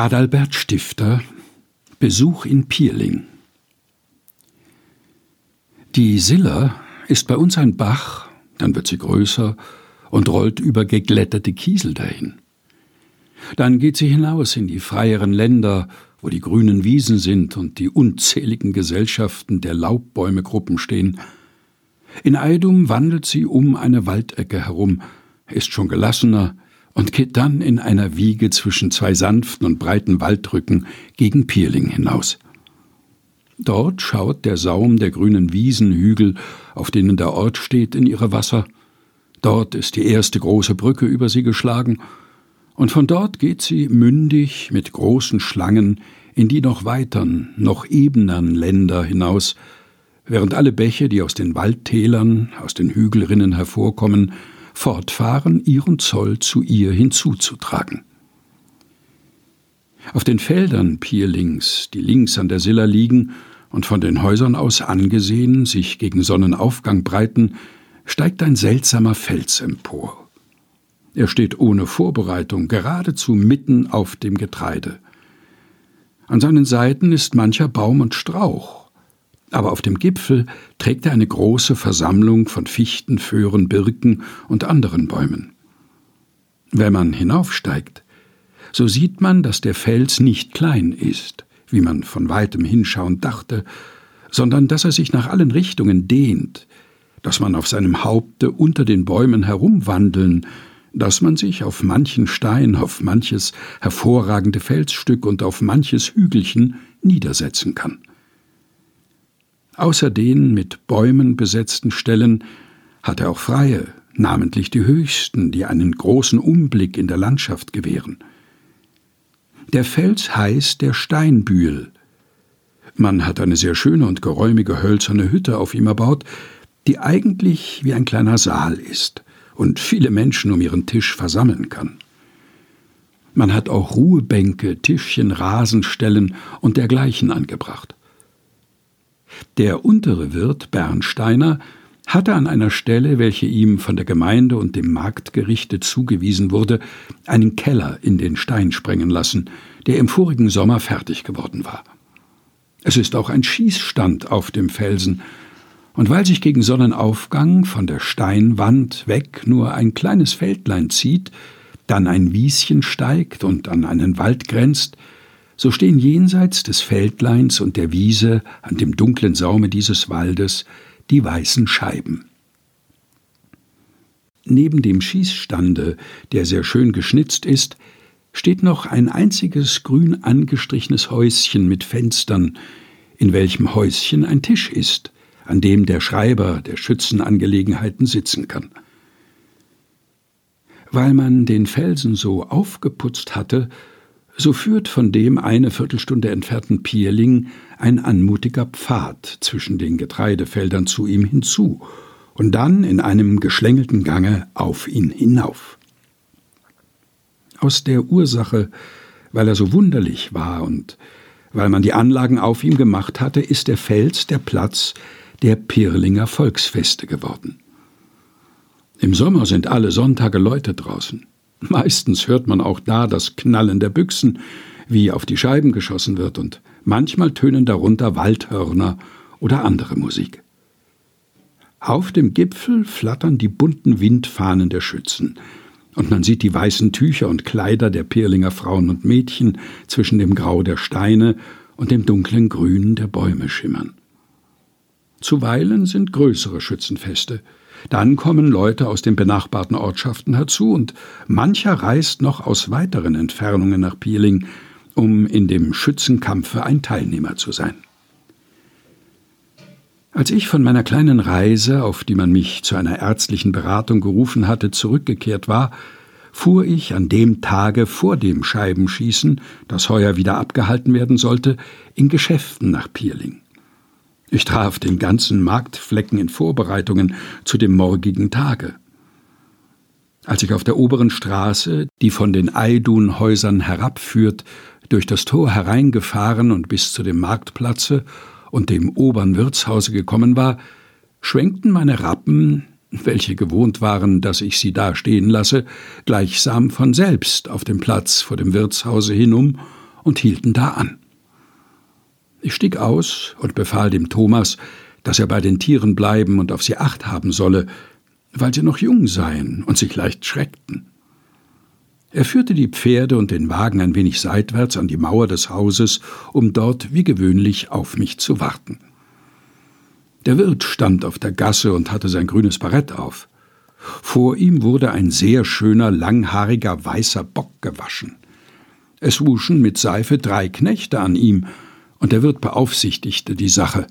Adalbert Stifter Besuch in Pierling Die Siller ist bei uns ein Bach, dann wird sie größer und rollt über geglätterte Kiesel dahin. Dann geht sie hinaus in die freieren Länder, wo die grünen Wiesen sind und die unzähligen Gesellschaften der Laubbäumegruppen stehen. In Eidum wandelt sie um eine Waldecke herum, ist schon gelassener und geht dann in einer Wiege zwischen zwei sanften und breiten Waldrücken gegen Pierling hinaus. Dort schaut der Saum der grünen Wiesenhügel, auf denen der Ort steht, in ihre Wasser. Dort ist die erste große Brücke über sie geschlagen, und von dort geht sie mündig mit großen Schlangen in die noch weitern, noch ebenern Länder hinaus, während alle Bäche, die aus den Waldtälern, aus den Hügelrinnen hervorkommen, fortfahren, ihren Zoll zu ihr hinzuzutragen. Auf den Feldern Pierlings, die links an der Silla liegen und von den Häusern aus angesehen sich gegen Sonnenaufgang breiten, steigt ein seltsamer Fels empor. Er steht ohne Vorbereitung geradezu mitten auf dem Getreide. An seinen Seiten ist mancher Baum und Strauch, aber auf dem Gipfel trägt er eine große Versammlung von Fichten, Föhren, Birken und anderen Bäumen. Wenn man hinaufsteigt, so sieht man, dass der Fels nicht klein ist, wie man von weitem hinschauend dachte, sondern dass er sich nach allen Richtungen dehnt, dass man auf seinem Haupte unter den Bäumen herumwandeln, dass man sich auf manchen Stein, auf manches hervorragende Felsstück und auf manches Hügelchen niedersetzen kann. Außer den mit Bäumen besetzten Stellen hat er auch freie, namentlich die höchsten, die einen großen Umblick in der Landschaft gewähren. Der Fels heißt der Steinbühl. Man hat eine sehr schöne und geräumige hölzerne Hütte auf ihm erbaut, die eigentlich wie ein kleiner Saal ist und viele Menschen um ihren Tisch versammeln kann. Man hat auch Ruhebänke, Tischchen, Rasenstellen und dergleichen angebracht. Der untere Wirt Bernsteiner hatte an einer Stelle, welche ihm von der Gemeinde und dem Marktgerichte zugewiesen wurde, einen Keller in den Stein sprengen lassen, der im vorigen Sommer fertig geworden war. Es ist auch ein Schießstand auf dem Felsen, und weil sich gegen Sonnenaufgang von der Steinwand weg nur ein kleines Feldlein zieht, dann ein Wieschen steigt und an einen Wald grenzt, so stehen jenseits des Feldleins und der Wiese an dem dunklen Saume dieses Waldes die weißen Scheiben. Neben dem Schießstande, der sehr schön geschnitzt ist, steht noch ein einziges grün angestrichenes Häuschen mit Fenstern, in welchem Häuschen ein Tisch ist, an dem der Schreiber der Schützenangelegenheiten sitzen kann. Weil man den Felsen so aufgeputzt hatte, so führt von dem eine Viertelstunde entfernten Pierling ein anmutiger Pfad zwischen den Getreidefeldern zu ihm hinzu und dann in einem geschlängelten Gange auf ihn hinauf. Aus der Ursache, weil er so wunderlich war und weil man die Anlagen auf ihm gemacht hatte, ist der Fels der Platz der Pirlinger Volksfeste geworden. Im Sommer sind alle Sonntage Leute draußen. Meistens hört man auch da das Knallen der Büchsen, wie auf die Scheiben geschossen wird, und manchmal tönen darunter Waldhörner oder andere Musik. Auf dem Gipfel flattern die bunten Windfahnen der Schützen, und man sieht die weißen Tücher und Kleider der Pirlinger Frauen und Mädchen zwischen dem Grau der Steine und dem dunklen Grün der Bäume schimmern. Zuweilen sind größere Schützenfeste. Dann kommen Leute aus den benachbarten Ortschaften herzu und mancher reist noch aus weiteren Entfernungen nach Pierling, um in dem Schützenkampfe ein Teilnehmer zu sein. Als ich von meiner kleinen Reise, auf die man mich zu einer ärztlichen Beratung gerufen hatte, zurückgekehrt war, fuhr ich an dem Tage vor dem Scheibenschießen, das heuer wieder abgehalten werden sollte, in Geschäften nach Pierling. Ich traf den ganzen Marktflecken in Vorbereitungen zu dem morgigen Tage. Als ich auf der oberen Straße, die von den Eidun-Häusern herabführt, durch das Tor hereingefahren und bis zu dem Marktplatze und dem oberen Wirtshause gekommen war, schwenkten meine Rappen, welche gewohnt waren, dass ich sie da stehen lasse, gleichsam von selbst auf dem Platz vor dem Wirtshause hinum und hielten da an. Ich stieg aus und befahl dem Thomas, dass er bei den Tieren bleiben und auf sie acht haben solle, weil sie noch jung seien und sich leicht schreckten. Er führte die Pferde und den Wagen ein wenig seitwärts an die Mauer des Hauses, um dort wie gewöhnlich auf mich zu warten. Der Wirt stand auf der Gasse und hatte sein grünes Barett auf. Vor ihm wurde ein sehr schöner, langhaariger, weißer Bock gewaschen. Es wuschen mit Seife drei Knechte an ihm, und der Wirt beaufsichtigte die Sache.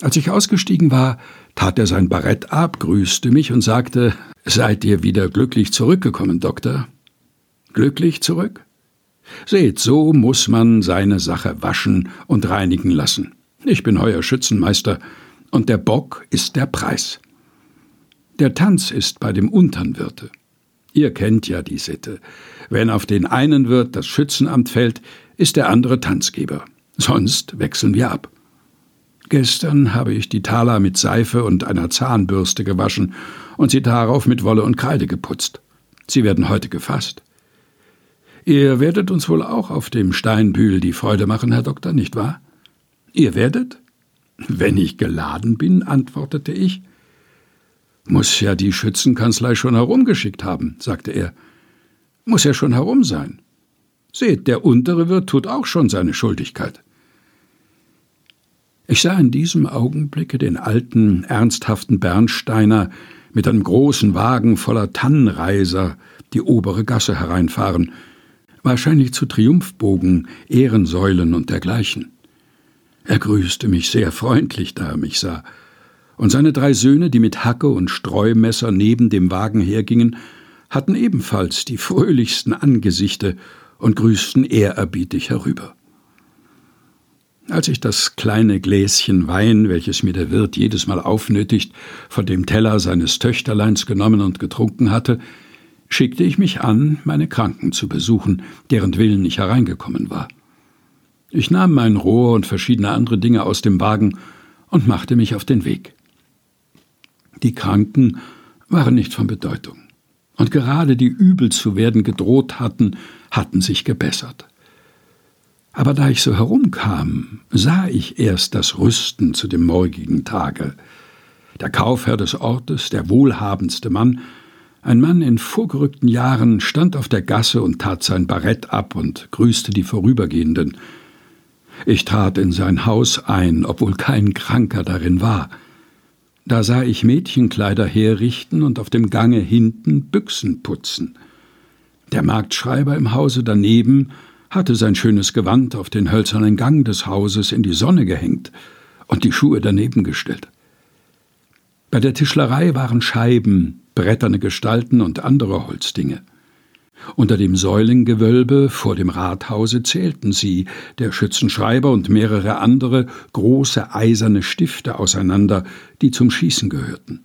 Als ich ausgestiegen war, tat er sein Barett ab, grüßte mich und sagte Seid ihr wieder glücklich zurückgekommen, Doktor? Glücklich zurück? Seht, so muss man seine Sache waschen und reinigen lassen. Ich bin heuer Schützenmeister, und der Bock ist der Preis. Der Tanz ist bei dem untern Wirte. Ihr kennt ja die Sitte. Wenn auf den einen Wirt das Schützenamt fällt, ist der andere Tanzgeber. Sonst wechseln wir ab. Gestern habe ich die Taler mit Seife und einer Zahnbürste gewaschen und sie darauf mit Wolle und Kreide geputzt. Sie werden heute gefasst. Ihr werdet uns wohl auch auf dem Steinbühl die Freude machen, Herr Doktor, nicht wahr? Ihr werdet? Wenn ich geladen bin, antwortete ich. Muss ja die Schützenkanzlei schon herumgeschickt haben, sagte er. Muss ja schon herum sein. Seht, der untere Wirt tut auch schon seine Schuldigkeit. Ich sah in diesem Augenblicke den alten, ernsthaften Bernsteiner mit einem großen Wagen voller Tannenreiser die obere Gasse hereinfahren, wahrscheinlich zu Triumphbogen, Ehrensäulen und dergleichen. Er grüßte mich sehr freundlich, da er mich sah, und seine drei Söhne, die mit Hacke und Streumesser neben dem Wagen hergingen, hatten ebenfalls die fröhlichsten Angesichte und grüßten ehrerbietig herüber. Als ich das kleine Gläschen Wein, welches mir der Wirt jedes Mal aufnötigt, von dem Teller seines Töchterleins genommen und getrunken hatte, schickte ich mich an, meine Kranken zu besuchen, deren Willen ich hereingekommen war. Ich nahm mein Rohr und verschiedene andere Dinge aus dem Wagen und machte mich auf den Weg. Die Kranken waren nicht von Bedeutung, und gerade die übel zu werden gedroht hatten, hatten sich gebessert. Aber da ich so herumkam, sah ich erst das Rüsten zu dem morgigen Tage. Der Kaufherr des Ortes, der wohlhabendste Mann, ein Mann in vorgerückten Jahren, stand auf der Gasse und tat sein Barett ab und grüßte die Vorübergehenden. Ich trat in sein Haus ein, obwohl kein Kranker darin war. Da sah ich Mädchenkleider herrichten und auf dem Gange hinten Büchsen putzen. Der Marktschreiber im Hause daneben hatte sein schönes Gewand auf den hölzernen Gang des Hauses in die Sonne gehängt und die Schuhe daneben gestellt. Bei der Tischlerei waren Scheiben, bretterne Gestalten und andere Holzdinge. Unter dem Säulengewölbe vor dem Rathause zählten sie, der Schützenschreiber und mehrere andere, große eiserne Stifte auseinander, die zum Schießen gehörten.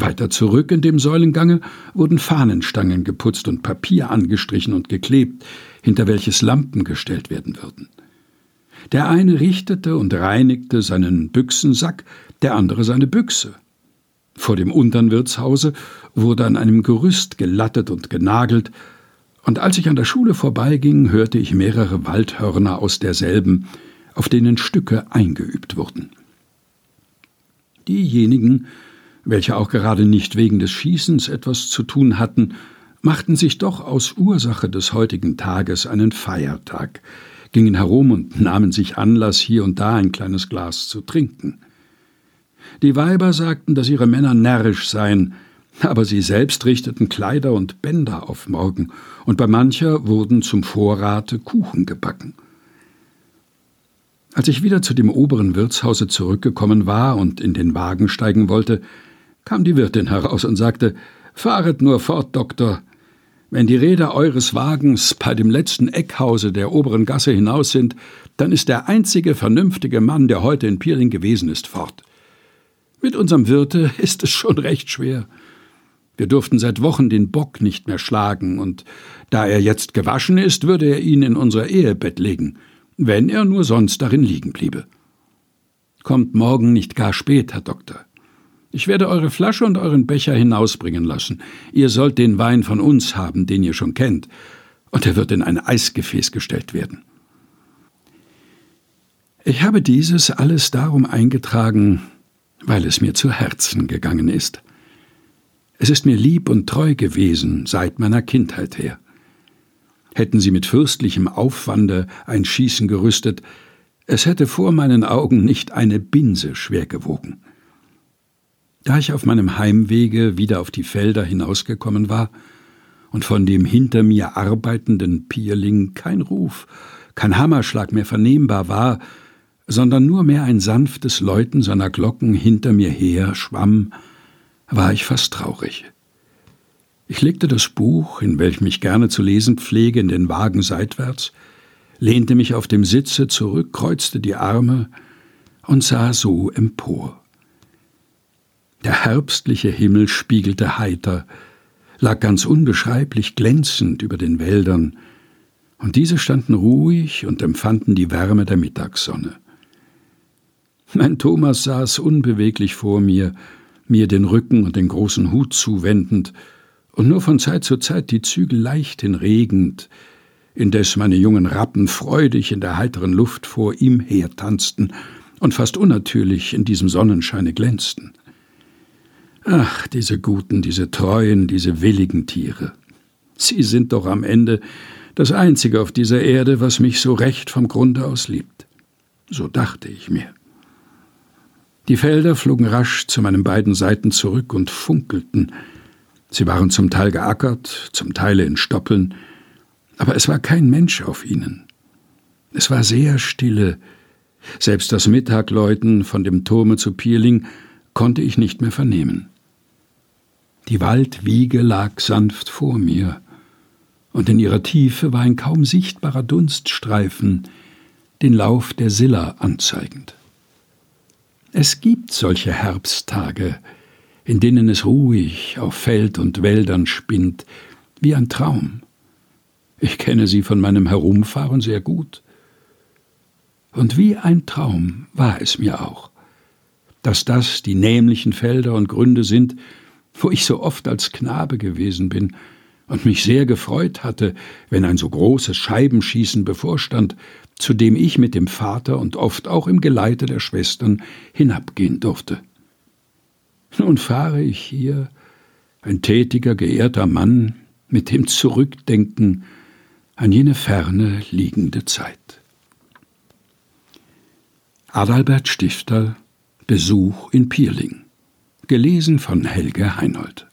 Weiter zurück in dem Säulengange wurden Fahnenstangen geputzt und Papier angestrichen und geklebt, hinter welches Lampen gestellt werden würden. Der eine richtete und reinigte seinen Büchsensack, der andere seine Büchse. Vor dem untern Wirtshause wurde an einem Gerüst gelattet und genagelt, und als ich an der Schule vorbeiging, hörte ich mehrere Waldhörner aus derselben, auf denen Stücke eingeübt wurden. Diejenigen, welche auch gerade nicht wegen des Schießens etwas zu tun hatten, machten sich doch aus Ursache des heutigen Tages einen Feiertag, gingen herum und nahmen sich Anlass, hier und da ein kleines Glas zu trinken. Die Weiber sagten, dass ihre Männer närrisch seien, aber sie selbst richteten Kleider und Bänder auf morgen, und bei mancher wurden zum Vorrate Kuchen gebacken. Als ich wieder zu dem oberen Wirtshause zurückgekommen war und in den Wagen steigen wollte, kam die Wirtin heraus und sagte Fahret nur fort, Doktor. Wenn die Räder eures Wagens bei dem letzten Eckhause der oberen Gasse hinaus sind, dann ist der einzige vernünftige Mann, der heute in Pierling gewesen ist, fort. Mit unserem Wirte ist es schon recht schwer. Wir durften seit Wochen den Bock nicht mehr schlagen, und da er jetzt gewaschen ist, würde er ihn in unser Ehebett legen, wenn er nur sonst darin liegen bliebe. Kommt morgen nicht gar spät, Herr Doktor. Ich werde eure Flasche und euren Becher hinausbringen lassen. Ihr sollt den Wein von uns haben, den ihr schon kennt. und er wird in ein Eisgefäß gestellt werden. Ich habe dieses alles darum eingetragen, weil es mir zu Herzen gegangen ist. Es ist mir lieb und treu gewesen seit meiner Kindheit her. Hätten sie mit fürstlichem Aufwande ein Schießen gerüstet, es hätte vor meinen Augen nicht eine Binse schwer gewogen. Da ich auf meinem Heimwege wieder auf die Felder hinausgekommen war und von dem hinter mir arbeitenden Pierling kein Ruf, kein Hammerschlag mehr vernehmbar war, sondern nur mehr ein sanftes Läuten seiner Glocken hinter mir her schwamm, war ich fast traurig. Ich legte das Buch, in welchem ich gerne zu lesen pflege, in den Wagen seitwärts, lehnte mich auf dem Sitze zurück, kreuzte die Arme und sah so empor. Der herbstliche Himmel spiegelte heiter, lag ganz unbeschreiblich glänzend über den Wäldern, und diese standen ruhig und empfanden die Wärme der Mittagssonne. Mein Thomas saß unbeweglich vor mir, mir den Rücken und den großen Hut zuwendend und nur von Zeit zu Zeit die Zügel leicht hinregend, indes meine jungen Rappen freudig in der heiteren Luft vor ihm hertanzten und fast unnatürlich in diesem Sonnenscheine glänzten. Ach, diese guten, diese treuen, diese willigen Tiere. Sie sind doch am Ende das Einzige auf dieser Erde, was mich so recht vom Grunde aus liebt. So dachte ich mir. Die Felder flogen rasch zu meinen beiden Seiten zurück und funkelten. Sie waren zum Teil geackert, zum Teile in Stoppeln, aber es war kein Mensch auf ihnen. Es war sehr stille. Selbst das Mittagläuten von dem Turme zu Pierling konnte ich nicht mehr vernehmen. Die Waldwiege lag sanft vor mir, und in ihrer Tiefe war ein kaum sichtbarer Dunststreifen, den Lauf der Silla anzeigend. Es gibt solche Herbsttage, in denen es ruhig auf Feld und Wäldern spinnt, wie ein Traum. Ich kenne sie von meinem Herumfahren sehr gut. Und wie ein Traum war es mir auch, dass das die nämlichen Felder und Gründe sind, wo ich so oft als Knabe gewesen bin und mich sehr gefreut hatte, wenn ein so großes Scheibenschießen bevorstand, zu dem ich mit dem Vater und oft auch im Geleite der Schwestern hinabgehen durfte. Nun fahre ich hier, ein tätiger, geehrter Mann, mit dem Zurückdenken an jene ferne liegende Zeit. Adalbert Stifter Besuch in Pierling gelesen von Helge Heinold